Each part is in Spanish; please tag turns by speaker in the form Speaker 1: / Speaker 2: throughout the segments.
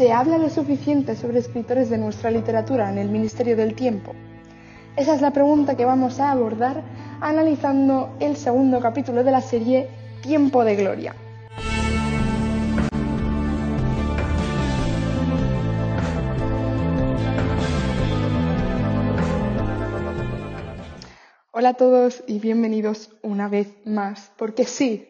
Speaker 1: ¿Se habla lo suficiente sobre escritores de nuestra literatura en el Ministerio del Tiempo? Esa es la pregunta que vamos a abordar analizando el segundo capítulo de la serie Tiempo de Gloria. Hola a todos y bienvenidos una vez más, porque sí,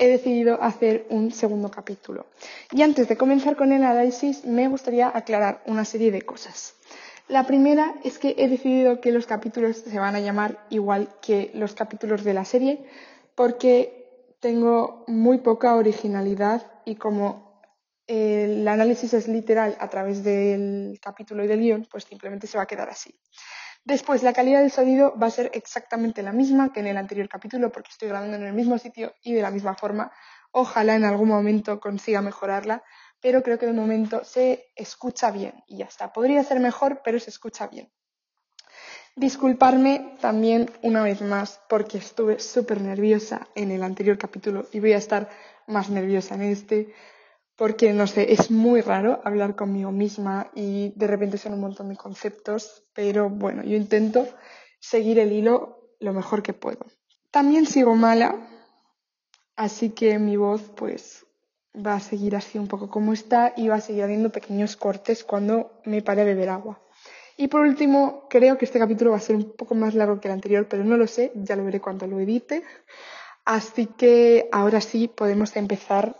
Speaker 1: he decidido hacer un segundo capítulo. Y antes de comenzar con el análisis, me gustaría aclarar una serie de cosas. La primera es que he decidido que los capítulos se van a llamar igual que los capítulos de la serie, porque tengo muy poca originalidad y como el análisis es literal a través del capítulo y del guion, pues simplemente se va a quedar así. Después, la calidad del sonido va a ser exactamente la misma que en el anterior capítulo porque estoy grabando en el mismo sitio y de la misma forma. Ojalá en algún momento consiga mejorarla, pero creo que de momento se escucha bien y ya está. Podría ser mejor, pero se escucha bien. Disculparme también una vez más porque estuve súper nerviosa en el anterior capítulo y voy a estar más nerviosa en este porque, no sé, es muy raro hablar conmigo misma y de repente son un montón de conceptos, pero bueno, yo intento seguir el hilo lo mejor que puedo. También sigo mala, así que mi voz pues va a seguir así un poco como está y va a seguir habiendo pequeños cortes cuando me pare a beber agua. Y por último, creo que este capítulo va a ser un poco más largo que el anterior, pero no lo sé, ya lo veré cuando lo edite. Así que ahora sí podemos empezar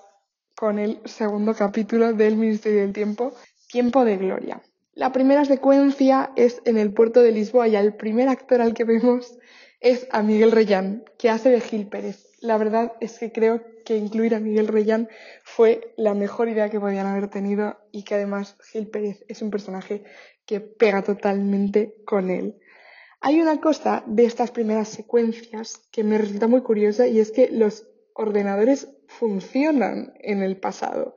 Speaker 1: con el segundo capítulo del Ministerio del Tiempo, Tiempo de Gloria. La primera secuencia es en el puerto de Lisboa y el primer actor al que vemos es a Miguel Reyán, que hace de Gil Pérez. La verdad es que creo que incluir a Miguel Reyán fue la mejor idea que podían haber tenido y que además Gil Pérez es un personaje que pega totalmente con él. Hay una cosa de estas primeras secuencias que me resulta muy curiosa y es que los ordenadores funcionan en el pasado.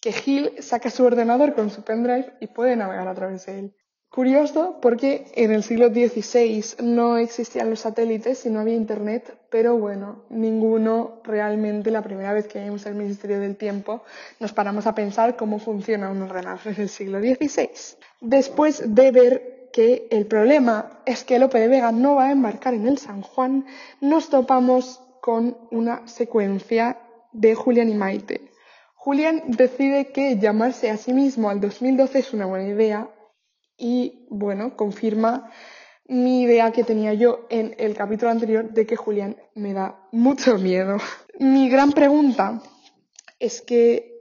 Speaker 1: Que Gil saca su ordenador con su pendrive y puede navegar a través de él. Curioso porque en el siglo XVI no existían los satélites y no había internet, pero bueno, ninguno realmente la primera vez que vimos el Ministerio del Tiempo nos paramos a pensar cómo funciona un ordenador en el siglo XVI. Después de ver que el problema es que Lope de Vega no va a embarcar en el San Juan, nos topamos con una secuencia de Julián y Maite. Julián decide que llamarse a sí mismo al 2012 es una buena idea y, bueno, confirma mi idea que tenía yo en el capítulo anterior de que Julián me da mucho miedo. Mi gran pregunta es que,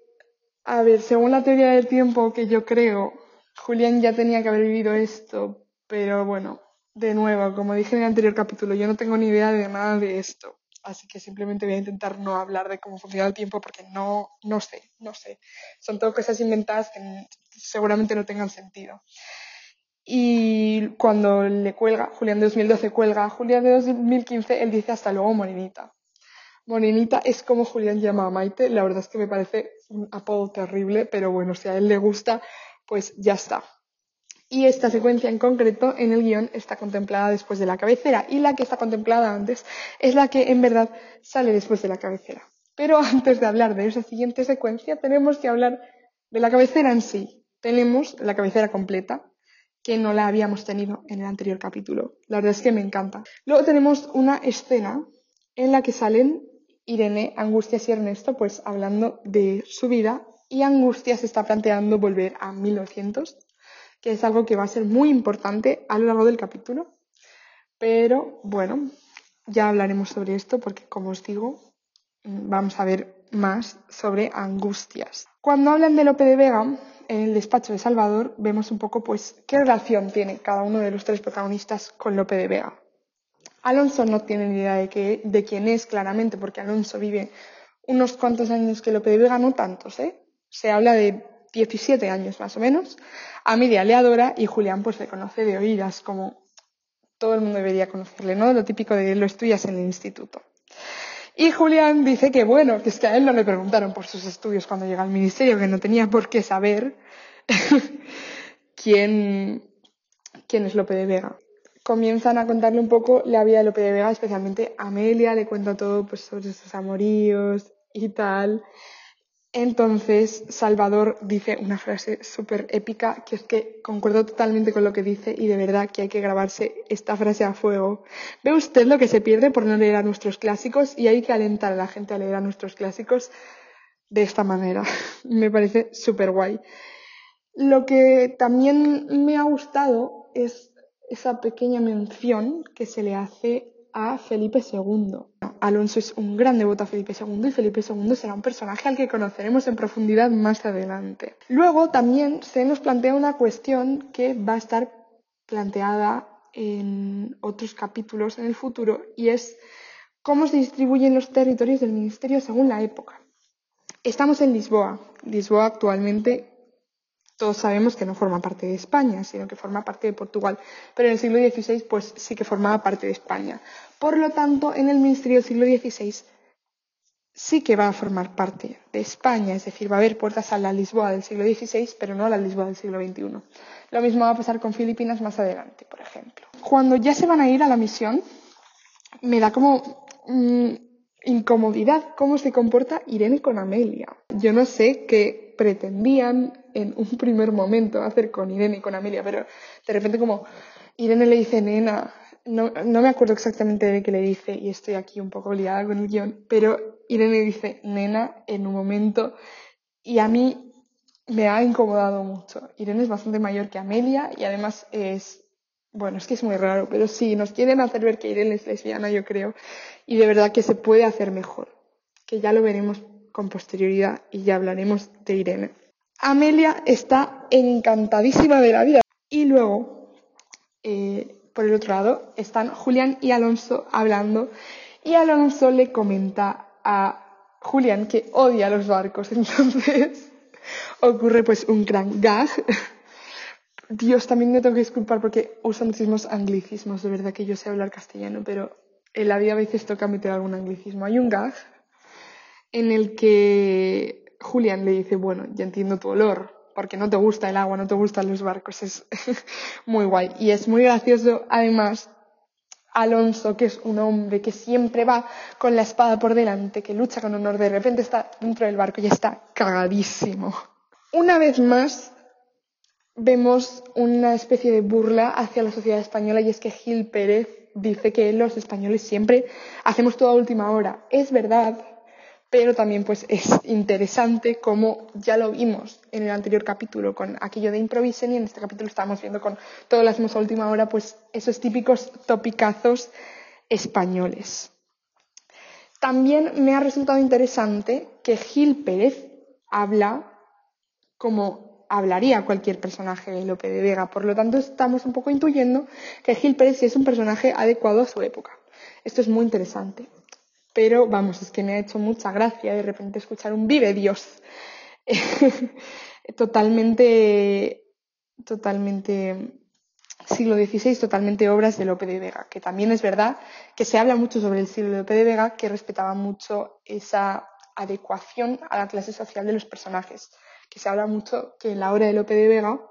Speaker 1: a ver, según la teoría del tiempo que yo creo, Julián ya tenía que haber vivido esto, pero bueno, de nuevo, como dije en el anterior capítulo, yo no tengo ni idea de nada de esto así que simplemente voy a intentar no hablar de cómo funciona el tiempo porque no, no sé, no sé. Son todo cosas inventadas que seguramente no tengan sentido. Y cuando le cuelga, Julián de 2012 cuelga Julián de 2015, él dice hasta luego Morenita. Morenita es como Julián llama a Maite, la verdad es que me parece un apodo terrible, pero bueno, si a él le gusta, pues ya está y esta secuencia en concreto en el guion está contemplada después de la cabecera y la que está contemplada antes es la que en verdad sale después de la cabecera. Pero antes de hablar de esa siguiente secuencia tenemos que hablar de la cabecera en sí. Tenemos la cabecera completa, que no la habíamos tenido en el anterior capítulo. La verdad es que me encanta. Luego tenemos una escena en la que salen Irene, Angustias y Ernesto, pues hablando de su vida y Angustias está planteando volver a 1900 que es algo que va a ser muy importante a lo largo del capítulo. Pero bueno, ya hablaremos sobre esto porque, como os digo, vamos a ver más sobre angustias. Cuando hablan de Lope de Vega, en el despacho de Salvador, vemos un poco pues qué relación tiene cada uno de los tres protagonistas con Lope de Vega. Alonso no tiene ni idea de, de quién es claramente, porque Alonso vive unos cuantos años que Lope de Vega, no tantos, ¿eh? Se habla de 17 años más o menos. Amelia le adora y Julián pues le conoce de oídas, como todo el mundo debería conocerle, ¿no? Lo típico de lo estudias en el instituto. Y Julián dice que bueno, que es que a él no le preguntaron por sus estudios cuando llega al ministerio, que no tenía por qué saber quién, quién es Lope de Vega. Comienzan a contarle un poco la vida de Lope de Vega, especialmente Amelia le cuenta todo pues, sobre sus amoríos y tal. Entonces, Salvador dice una frase súper épica, que es que concuerdo totalmente con lo que dice y de verdad que hay que grabarse esta frase a fuego. ¿Ve usted lo que se pierde por no leer a nuestros clásicos? Y hay que alentar a la gente a leer a nuestros clásicos de esta manera. me parece súper guay. Lo que también me ha gustado es esa pequeña mención que se le hace a Felipe II. Alonso es un gran devoto a Felipe II y Felipe II será un personaje al que conoceremos en profundidad más adelante. Luego también se nos plantea una cuestión que va a estar planteada en otros capítulos en el futuro y es cómo se distribuyen los territorios del ministerio según la época. Estamos en Lisboa. Lisboa actualmente todos sabemos que no forma parte de España, sino que forma parte de Portugal. Pero en el siglo XVI, pues sí que formaba parte de España. Por lo tanto, en el ministerio del siglo XVI sí que va a formar parte de España, es decir, va a haber puertas a la Lisboa del siglo XVI, pero no a la Lisboa del siglo XXI. Lo mismo va a pasar con Filipinas más adelante, por ejemplo. Cuando ya se van a ir a la misión, me da como mm, incomodidad cómo se comporta Irene con Amelia. Yo no sé qué pretendían en un primer momento hacer con Irene y con Amelia, pero de repente como Irene le dice nena, no, no me acuerdo exactamente de qué le dice y estoy aquí un poco liada con el guion, pero Irene dice nena en un momento y a mí me ha incomodado mucho. Irene es bastante mayor que Amelia y además es, bueno, es que es muy raro, pero sí, nos quieren hacer ver que Irene es lesbiana, yo creo, y de verdad que se puede hacer mejor, que ya lo veremos con posterioridad y ya hablaremos de Irene. Amelia está encantadísima de la vida. Y luego, eh, por el otro lado, están Julián y Alonso hablando y Alonso le comenta a Julián que odia los barcos. Entonces ocurre pues un gran gag. Dios, también me tengo que disculpar porque uso muchísimos anglicismos. De verdad que yo sé hablar castellano, pero en la vida a veces toca meter algún anglicismo. Hay un gag en el que Julián le dice, bueno, ya entiendo tu olor, porque no te gusta el agua, no te gustan los barcos, es muy guay. Y es muy gracioso, además, Alonso, que es un hombre que siempre va con la espada por delante, que lucha con honor, de repente está dentro del barco y está cagadísimo. Una vez más, vemos una especie de burla hacia la sociedad española y es que Gil Pérez dice que los españoles siempre hacemos todo a última hora. Es verdad, pero también pues es interesante como ya lo vimos en el anterior capítulo con aquello de improvisen y en este capítulo estamos viendo con todo lo hacemos a última hora pues esos típicos topicazos españoles. También me ha resultado interesante que Gil Pérez habla como hablaría cualquier personaje de Lope de Vega. Por lo tanto, estamos un poco intuyendo que Gil Pérez sí es un personaje adecuado a su época. Esto es muy interesante. Pero vamos, es que me ha hecho mucha gracia de repente escuchar un vive Dios. totalmente, totalmente siglo XVI, totalmente obras de Lope de Vega, que también es verdad que se habla mucho sobre el siglo de Lope de Vega, que respetaba mucho esa adecuación a la clase social de los personajes, que se habla mucho que en la obra de Lope de Vega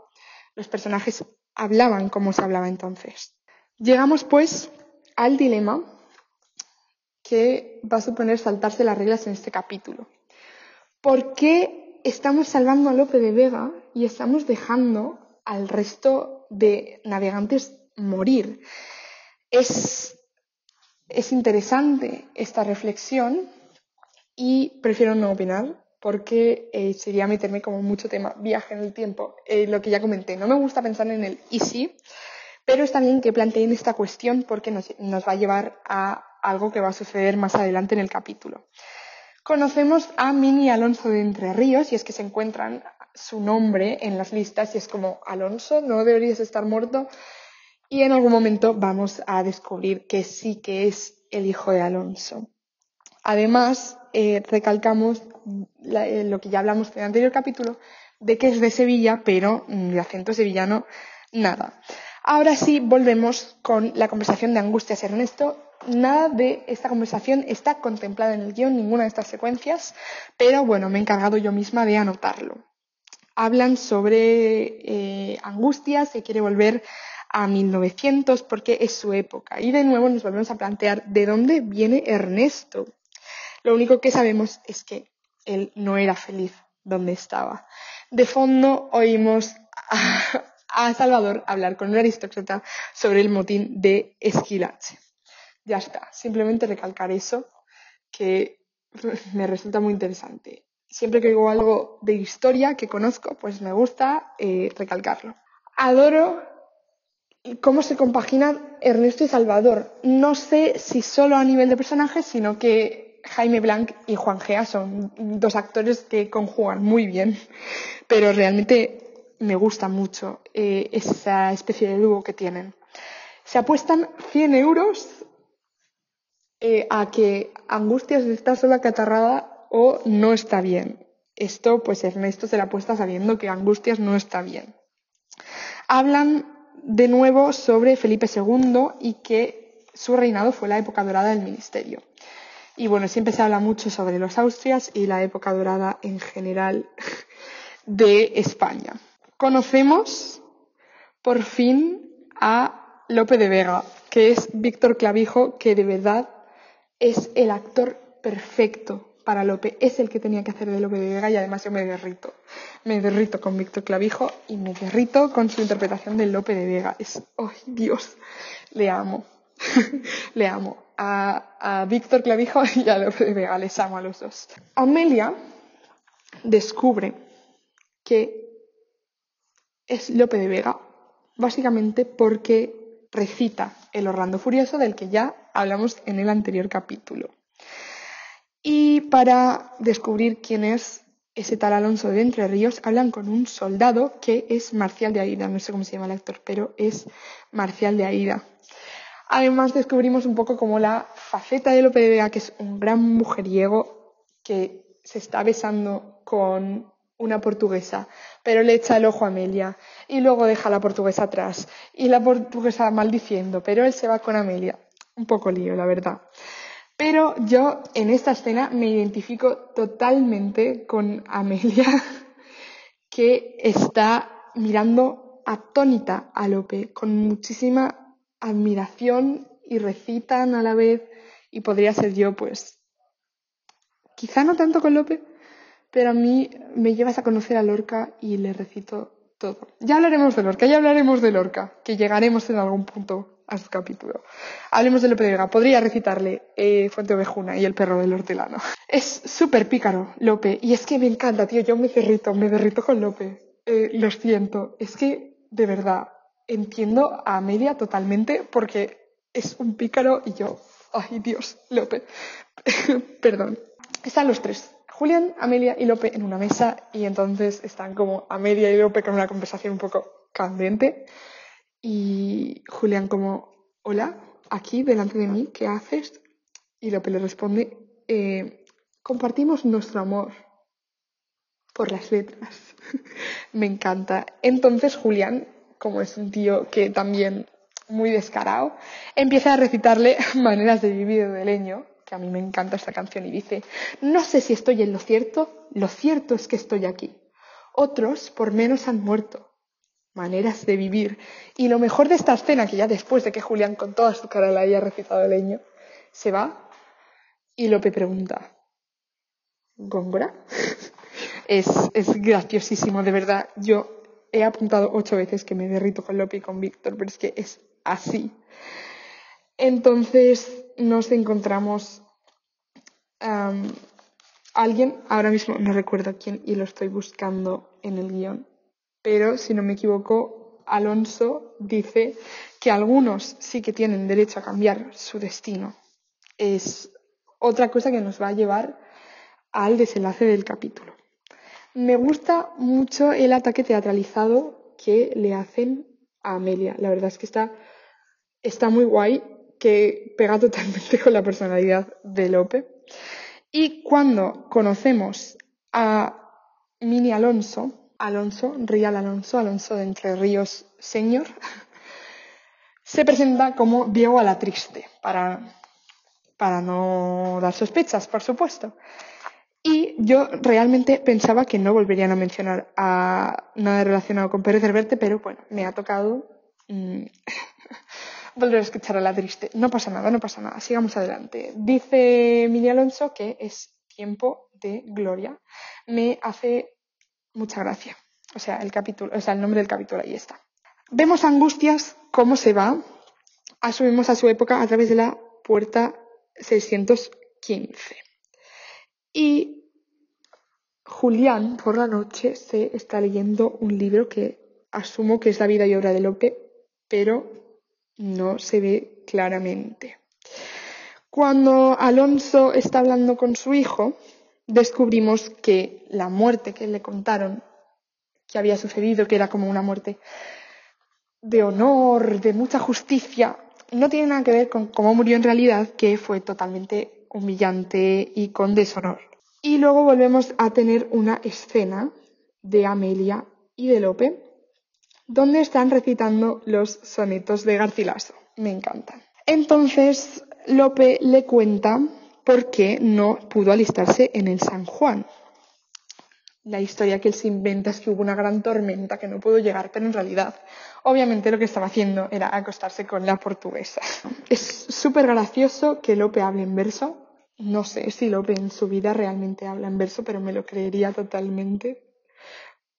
Speaker 1: los personajes hablaban como se hablaba entonces. Llegamos pues al dilema que va a suponer saltarse las reglas en este capítulo. ¿Por qué estamos salvando a Lope de Vega y estamos dejando al resto de navegantes morir? Es, es interesante esta reflexión y prefiero no opinar porque eh, sería meterme como mucho tema viaje en el tiempo, eh, lo que ya comenté. No me gusta pensar en el easy, pero está bien que planteen esta cuestión porque nos va a llevar a algo que va a suceder más adelante en el capítulo. Conocemos a Mini Alonso de Entre Ríos y es que se encuentran su nombre en las listas y es como Alonso, no deberías estar muerto. Y en algún momento vamos a descubrir que sí que es el hijo de Alonso. Además, eh, recalcamos eh, lo que ya hablamos en el anterior capítulo, de que es de Sevilla, pero de acento sevillano, nada. Ahora sí, volvemos con la conversación de Angustias Ernesto Nada de esta conversación está contemplada en el guion, ninguna de estas secuencias, pero bueno, me he encargado yo misma de anotarlo. Hablan sobre eh, angustias, que quiere volver a 1900 porque es su época. Y de nuevo nos volvemos a plantear de dónde viene Ernesto. Lo único que sabemos es que él no era feliz donde estaba. De fondo oímos a, Salvador hablar con un aristócrata sobre el motín de Esquilache. Ya está, simplemente recalcar eso que me resulta muy interesante. Siempre que digo algo de historia que conozco, pues me gusta eh, recalcarlo. Adoro cómo se compaginan Ernesto y Salvador. No sé si solo a nivel de personajes, sino que Jaime Blanc y Juan Gea son dos actores que conjugan muy bien, pero realmente me gusta mucho eh, esa especie de dúo que tienen. Se apuestan 100 euros eh, a que Angustias está sola catarrada o no está bien. Esto, pues Ernesto se la apuesta sabiendo que Angustias no está bien. Hablan de nuevo sobre Felipe II y que su reinado fue la época dorada del ministerio. Y bueno, siempre se habla mucho sobre los Austrias y la época dorada en general de España. Conocemos por fin a Lope de Vega, que es Víctor Clavijo, que de verdad es el actor perfecto para Lope, es el que tenía que hacer de Lope de Vega y además yo me derrito. Me derrito con Víctor Clavijo y me derrito con su interpretación de Lope de Vega. Es, ¡ay, Dios! Le amo. le amo. A, a Víctor Clavijo y a Lope de Vega, les amo a los dos. Amelia descubre que es Lope de Vega, básicamente porque recita el Orlando Furioso del que ya hablamos en el anterior capítulo. Y para descubrir quién es ese tal Alonso de Entre Ríos, hablan con un soldado que es Marcial de Aida. No sé cómo se llama el actor, pero es Marcial de Aida. Además, descubrimos un poco como la faceta de Lope de Vega, que es un gran mujeriego que se está besando con una portuguesa, pero le echa el ojo a Amelia y luego deja a la portuguesa atrás y la portuguesa maldiciendo, pero él se va con Amelia. Un poco lío, la verdad. Pero yo en esta escena me identifico totalmente con Amelia, que está mirando atónita a Lope, con muchísima admiración y recitan a la vez, y podría ser yo, pues, quizá no tanto con Lope, pero a mí me llevas a conocer a Lorca y le recito todo. Ya hablaremos de Lorca, ya hablaremos de Lorca, que llegaremos en algún punto a su capítulo. Hablemos de Lope de Vega. Podría recitarle eh, Fuente Ovejuna y El perro del hortelano. Es súper pícaro, Lope. Y es que me encanta, tío. Yo me derrito, me derrito con Lope. Eh, lo siento. Es que, de verdad, entiendo a Amelia totalmente porque es un pícaro y yo. Ay, Dios, Lope. Perdón. Están los tres. Julián, Amelia y Lope en una mesa y entonces están como Amelia y Lope con una conversación un poco candente. Y Julián como, hola, aquí delante de mí, ¿qué haces? Y Lope le responde, eh, compartimos nuestro amor por las letras. Me encanta. Entonces Julián, como es un tío que también muy descarado, empieza a recitarle Maneras de vivir de leño, que a mí me encanta esta canción, y dice, no sé si estoy en lo cierto, lo cierto es que estoy aquí. Otros por menos han muerto, maneras de vivir. Y lo mejor de esta escena, que ya después de que Julián con toda su cara le haya recitado el leño, se va y Lope pregunta, ¿Góngora? es, es graciosísimo, de verdad. Yo he apuntado ocho veces que me derrito con Lope y con Víctor, pero es que es así. Entonces nos encontramos alguien, ahora mismo no recuerdo quién y lo estoy buscando en el guion, pero si no me equivoco, Alonso dice que algunos sí que tienen derecho a cambiar su destino. Es otra cosa que nos va a llevar al desenlace del capítulo. Me gusta mucho el ataque teatralizado que le hacen a Amelia. La verdad es que está, está muy guay, que pega totalmente con la personalidad de Lope. Y cuando conocemos a Mini Alonso, Alonso, Rial Alonso, Alonso de Entre Ríos Señor, se presenta como Diego a la Triste, para, para no dar sospechas, por supuesto. Y yo realmente pensaba que no volverían a mencionar a nada relacionado con Pérez Reverte, pero bueno, me ha tocado mm, volver a escuchar a la triste. No pasa nada, no pasa nada, sigamos adelante. Dice Mini Alonso que es tiempo de Gloria, me hace mucha gracia. O sea, el capítulo, o sea, el nombre del capítulo ahí está. Vemos Angustias cómo se va, asumimos a su época a través de la puerta 615. Y Julián por la noche se está leyendo un libro que asumo que es la vida y obra de Lope, pero no se ve claramente. Cuando Alonso está hablando con su hijo, descubrimos que la muerte que le contaron que había sucedido, que era como una muerte de honor, de mucha justicia, no tiene nada que ver con cómo murió en realidad, que fue totalmente humillante y con deshonor. Y luego volvemos a tener una escena de Amelia y de Lope, donde están recitando los sonetos de Garcilaso. Me encantan. Entonces, Lope le cuenta por qué no pudo alistarse en el San Juan. La historia que él se inventa es que hubo una gran tormenta que no pudo llegar, pero en realidad, obviamente lo que estaba haciendo era acostarse con la portuguesa. Es súper gracioso que Lope hable en verso. No sé si Lope en su vida realmente habla en verso, pero me lo creería totalmente.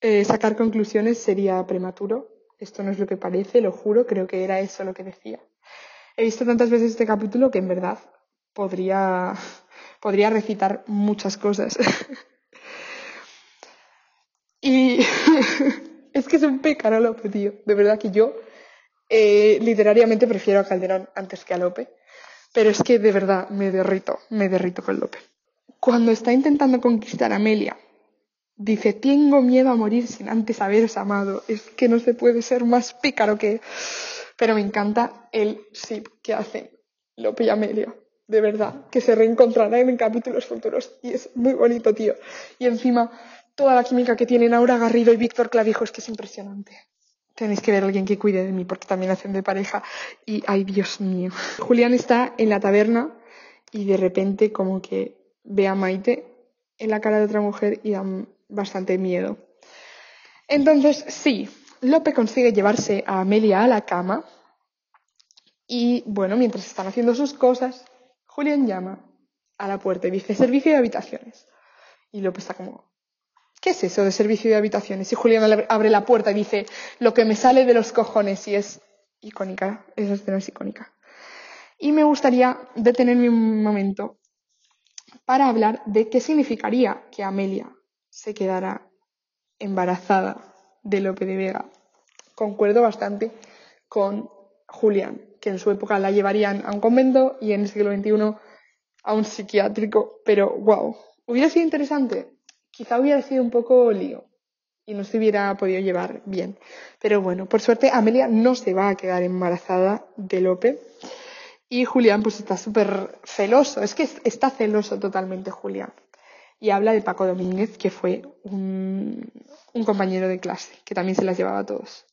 Speaker 1: Eh, sacar conclusiones sería prematuro. Esto no es lo que parece, lo juro, creo que era eso lo que decía. He visto tantas veces este capítulo que en verdad podría, podría recitar muchas cosas. y es que es un Lope, tío. De verdad que yo eh, literariamente prefiero a Calderón antes que a Lope. Pero es que de verdad me derrito, me derrito con Lope. Cuando está intentando conquistar a Amelia, dice, tengo miedo a morir sin antes haberos amado. Es que no se puede ser más pícaro que... Pero me encanta el sí que hace Lope y Amelia de verdad, que se reencontrarán en capítulos futuros. Y es muy bonito, tío. Y encima, toda la química que tienen Aura Garrido y Víctor Clavijo es que es impresionante. Tenéis que ver a alguien que cuide de mí porque también hacen de pareja. Y, ay, Dios mío. Julián está en la taberna y de repente como que ve a Maite en la cara de otra mujer y da bastante miedo. Entonces, sí, Lope consigue llevarse a Amelia a la cama y, bueno, mientras están haciendo sus cosas, Julián llama a la puerta y dice servicio de habitaciones. Y López está como, ¿qué es eso de servicio de habitaciones? Y Julián abre la puerta y dice, lo que me sale de los cojones. Y es icónica, esa escena es icónica. Y me gustaría detenerme un momento para hablar de qué significaría que Amelia se quedara embarazada de Lope de Vega. Concuerdo bastante con Julián que en su época la llevarían a un convento y en el siglo XXI a un psiquiátrico, pero wow, hubiera sido interesante. Quizá hubiera sido un poco lío y no se hubiera podido llevar bien. Pero bueno, por suerte Amelia no se va a quedar embarazada de Lope y Julián pues está súper celoso, es que está celoso totalmente Julián. Y habla de Paco Domínguez, que fue un, un compañero de clase, que también se las llevaba a todos.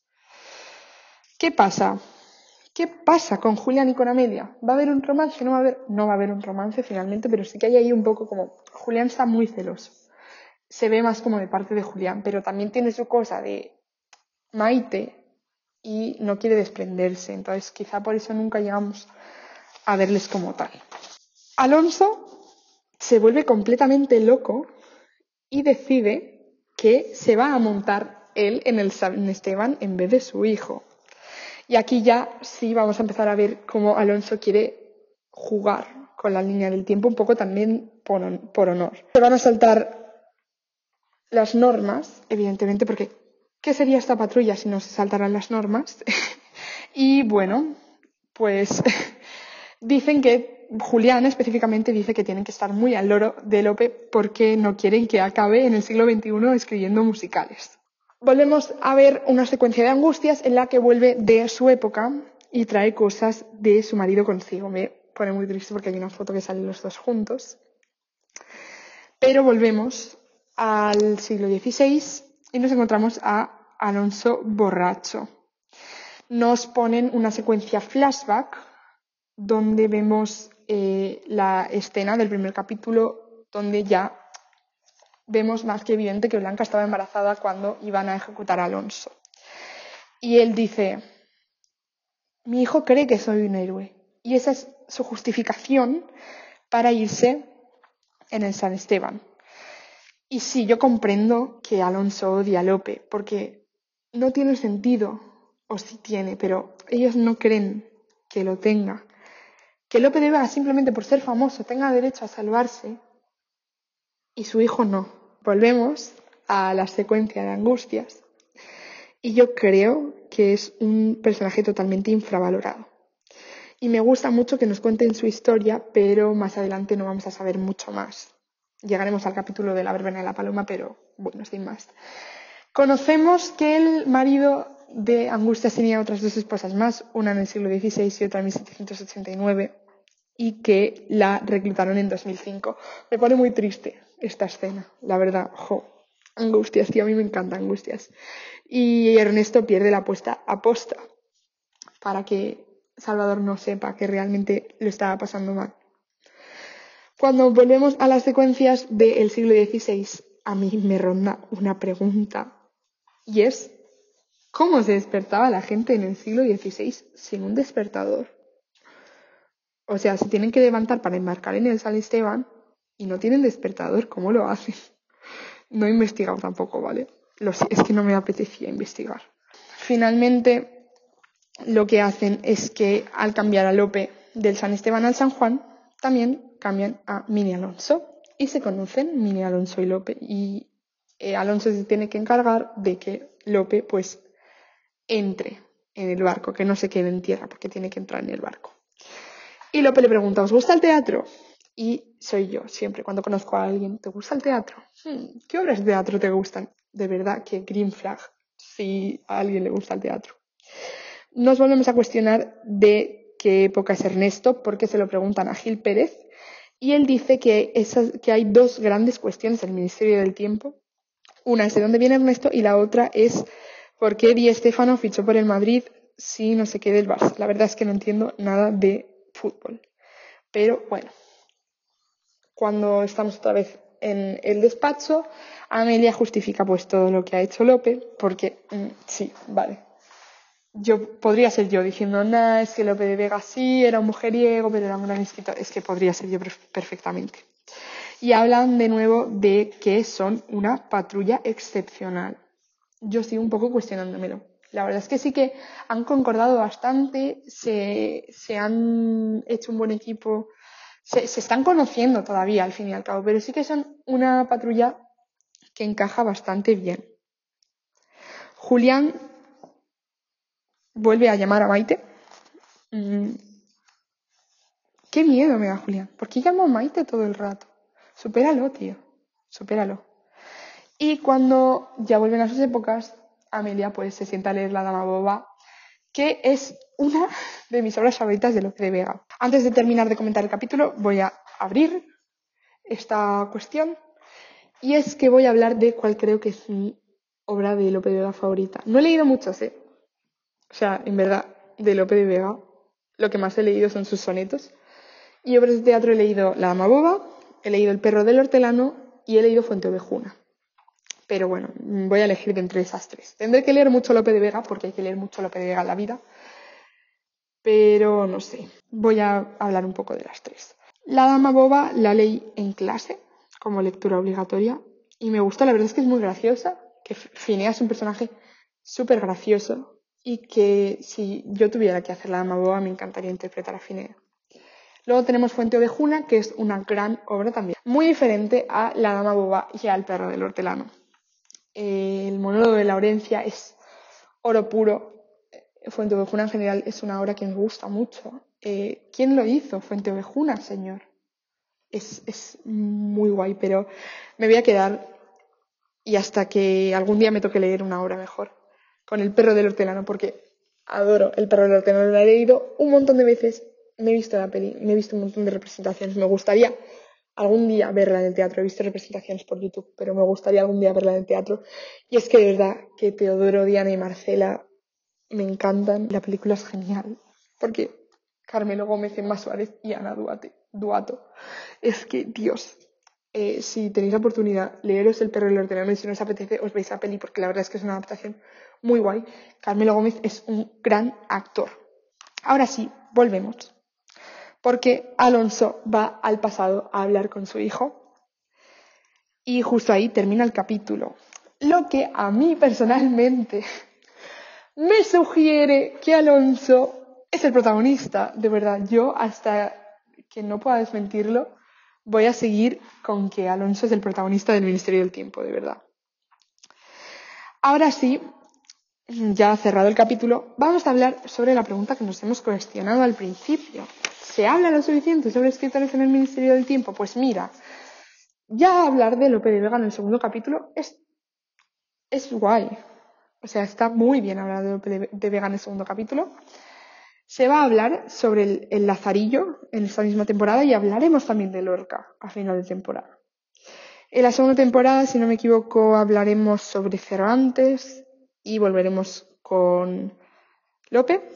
Speaker 1: ¿Qué pasa? ¿Qué pasa con Julián y con Amelia? ¿Va a haber un romance? No va a haber, no va a haber un romance finalmente, pero sí que hay ahí un poco como Julián está muy celoso. Se ve más como de parte de Julián, pero también tiene su cosa de Maite y no quiere desprenderse. Entonces, quizá por eso nunca llegamos a verles como tal. Alonso se vuelve completamente loco y decide que se va a montar él en el San Esteban en vez de su hijo. Y aquí ya sí vamos a empezar a ver cómo Alonso quiere jugar con la línea del tiempo, un poco también por, honor. Se van a saltar las normas, evidentemente, porque ¿qué sería esta patrulla si no se saltaran las normas? y bueno, pues dicen que Julián específicamente dice que tienen que estar muy al loro de Lope porque no quieren que acabe en el siglo XXI escribiendo musicales volvemos a ver una secuencia de angustias en la que vuelve de su época y trae cosas de su marido consigo. Me pone muy triste porque hay una foto que salen los dos juntos. Pero volvemos al siglo XVI y nos encontramos a Alonso borracho. Nos ponen una secuencia flashback donde vemos eh, la escena del primer capítulo donde ya vemos más que evidente que Blanca estaba embarazada cuando iban a ejecutar a Alonso. Y él dice, mi hijo cree que soy un héroe. Y esa es su justificación para irse en el San Esteban. Y sí, yo comprendo que Alonso odia a Lope, porque no tiene sentido, o sí tiene, pero ellos no creen que lo tenga. Que Lope de Vega, simplemente por ser famoso, tenga derecho a salvarse y su hijo no. Volvemos a la secuencia de angustias. Y yo creo que es un personaje totalmente infravalorado. Y me gusta mucho que nos cuenten su historia, pero más adelante no vamos a saber mucho más. Llegaremos al capítulo de la verbena de la paloma, pero bueno, sin más. Conocemos que el marido de Angustias tenía otras dos esposas más, una en el siglo XVI y otra en 1789, y que la reclutaron en 2005. Me pone muy triste esta escena, la verdad. Jo, Angustias, tío, a mí me encanta Angustias. Y Ernesto pierde la apuesta aposta para que Salvador no sepa que realmente lo estaba pasando mal. Cuando volvemos a las secuencias del siglo XVI, a mí me ronda una pregunta y es ¿cómo se despertaba la gente en el siglo XVI sin un despertador? O sea, se tienen que levantar para embarcar en el San Esteban y no tienen despertador, ¿cómo lo hacen? No he investigado tampoco, ¿vale? Lo es que no me apetecía investigar. Finalmente, lo que hacen es que al cambiar a Lope del San Esteban al San Juan, también cambian a Mini Alonso y se conocen Mini Alonso y Lope y eh, Alonso se tiene que encargar de que Lope pues entre en el barco, que no se quede en tierra porque tiene que entrar en el barco. Y Lope le pregunta, ¿os gusta el teatro? Y soy yo, siempre, cuando conozco a alguien, ¿te gusta el teatro? Hmm, ¿Qué obras de teatro te gustan? De verdad que Green Flag, si a alguien le gusta el teatro. Nos volvemos a cuestionar de qué época es Ernesto, porque se lo preguntan a Gil Pérez, y él dice que, que hay dos grandes cuestiones en el Ministerio del Tiempo. Una es de dónde viene Ernesto y la otra es por qué Di Stefano fichó por el Madrid si no se quede el Barça. La verdad es que no entiendo nada de fútbol. Pero bueno, cuando estamos otra vez en el despacho, Amelia justifica pues todo lo que ha hecho Lope, porque mm, sí, vale. Yo podría ser yo diciendo, nada, es que Lope de Vega sí, era un mujeriego, pero era un gran escritor. Es que podría ser yo perfectamente. Y hablan de nuevo de que son una patrulla excepcional. Yo sigo un poco cuestionándomelo. La verdad es que sí que han concordado bastante, se, se han hecho un buen equipo se, están conociendo todavía al fin y al cabo, pero sí que son una patrulla que encaja bastante bien. Julián vuelve a llamar a Maite. Mm. Qué miedo me da Julián. ¿Por qué llamo a Maite todo el rato? Supéralo, tío. Supéralo. Y cuando ya vuelven a sus épocas, Amelia pues se sienta a leer La Dama Boba que es una de mis obras favoritas de Lope de Vega. Antes de terminar de comentar el capítulo, voy a abrir esta cuestión y es que voy a hablar de cuál creo que es mi obra de Lope de Vega favorita. No he leído muchas, ¿eh? O sea, en verdad, de Lope de Vega, lo que más he leído son sus sonetos. Y obras de teatro he leído La Dama Boba, he leído El perro del hortelano y he leído Fuente Ovejuna. Pero bueno, voy a elegir de entre esas tres. Tendré que leer mucho Lope de Vega, porque hay que leer mucho Lope de Vega en la vida. Pero no sé, voy a hablar un poco de las tres. La Dama Boba la leí en clase, como lectura obligatoria, y me gustó, la verdad es que es muy graciosa, que Finea es un personaje súper gracioso y que si yo tuviera que hacer la Dama Boba me encantaría interpretar a Finea. Luego tenemos Fuente Ovejuna, que es una gran obra también, muy diferente a La Dama Boba y al Perro del Hortelano. El monólogo de Laurencia es oro puro. Fuente Ovejuna en general es una obra que me gusta mucho. Eh, ¿Quién lo hizo? Fuente Ovejuna, señor. Es, es muy guay, pero me voy a quedar y hasta que algún día me toque leer una obra mejor con el perro del hortelano, porque adoro el perro del hortelano, lo he leído un montón de veces, me he visto la peli, me he visto un montón de representaciones, me gustaría algún día verla en el teatro. He visto representaciones por YouTube, pero me gustaría algún día verla en el teatro. Y es que de verdad que Teodoro, Diana y Marcela me encantan. La película es genial, porque Carmelo Gómez, Emma Suárez y Ana Duate, Duato. Es que, Dios, eh, si tenéis la oportunidad, leeros El perro y el ordenador y si no os apetece, os veis a peli, porque la verdad es que es una adaptación muy guay. Carmelo Gómez es un gran actor. Ahora sí, volvemos porque Alonso va al pasado a hablar con su hijo Y justo ahí termina el capítulo. Lo que a mí personalmente me sugiere que Alonso es el protagonista. De verdad, yo hasta que no pueda desmentirlo, voy a seguir con que Alonso es el protagonista del Ministerio del Tiempo, de verdad. Ahora sí, ya cerrado el capítulo, vamos a hablar sobre la pregunta que nos hemos cuestionado al principio. ¿Se habla lo suficiente sobre escritores en el Ministerio del Tiempo? Pues mira, ya hablar de Lope de Vega en el segundo capítulo es, es guay. O sea, está muy bien hablar de Lope de Vega en el segundo capítulo. Se va a hablar sobre el, Lazarillo en esta misma temporada y hablaremos también de Lorca a final de temporada. En la segunda temporada, si no me equivoco, hablaremos sobre Cervantes y volveremos con Lope.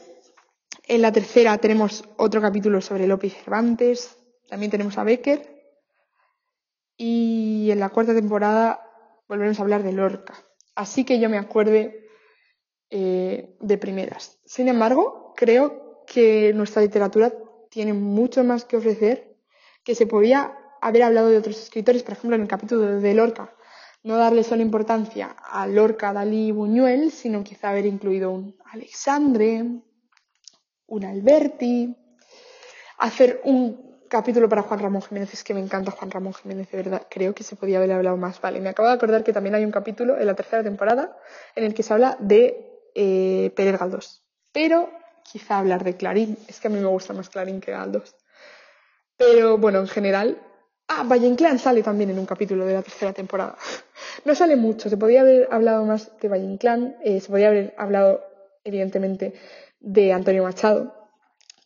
Speaker 1: En la tercera tenemos otro capítulo sobre Lope y Cervantes. También tenemos a Becker. Y en la cuarta temporada volveremos a hablar de Lorca. Así que yo me acuerde eh, de primeras. Sin embargo, creo que nuestra literatura tiene mucho más que ofrecer, que se podía haber hablado de otros escritores, por ejemplo, en el capítulo de Lorca, no darle solo importancia a Lorca, Dalí y Buñuel, sino quizá haber incluido un Alexandre, un Alberti, hacer un capítulo para Juan Ramón Jiménez, es que me encanta Juan Ramón Jiménez, de verdad, creo que se podía haber hablado más. Vale, me acabo de acordar que también hay un capítulo en la tercera temporada en el que se habla de eh, Pérez Galdós, pero quizá hablar de Clarín. Es que a mí me gusta más Clarín que Galdós. Pero bueno, en general. Ah, Valle Inclán sale también en un capítulo de la tercera temporada. No sale mucho, se podría haber hablado más de Valle Inclán, eh, se podría haber hablado, evidentemente, de Antonio Machado.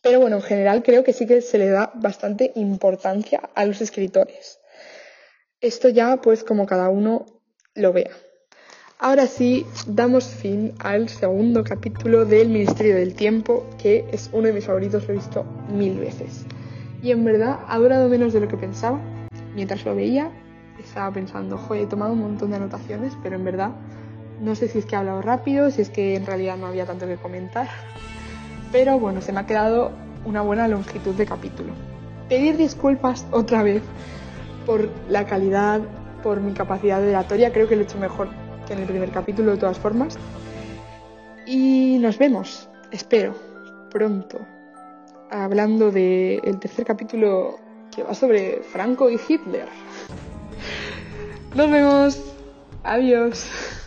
Speaker 1: Pero bueno, en general creo que sí que se le da bastante importancia a los escritores. Esto ya, pues, como cada uno lo vea. Ahora sí, damos fin al segundo capítulo del Ministerio del Tiempo, que es uno de mis favoritos, lo he visto mil veces. Y en verdad ha durado menos de lo que pensaba. Mientras lo veía, estaba pensando, joder, he tomado un montón de anotaciones, pero en verdad no sé si es que he hablado rápido, si es que en realidad no había tanto que comentar. Pero bueno, se me ha quedado una buena longitud de capítulo. Pedir disculpas otra vez por la calidad, por mi capacidad de oratoria, creo que lo he hecho mejor que en el primer capítulo de todas formas. Y nos vemos, espero, pronto, hablando del tercer capítulo que va sobre Franco y Hitler. Nos vemos. Adiós.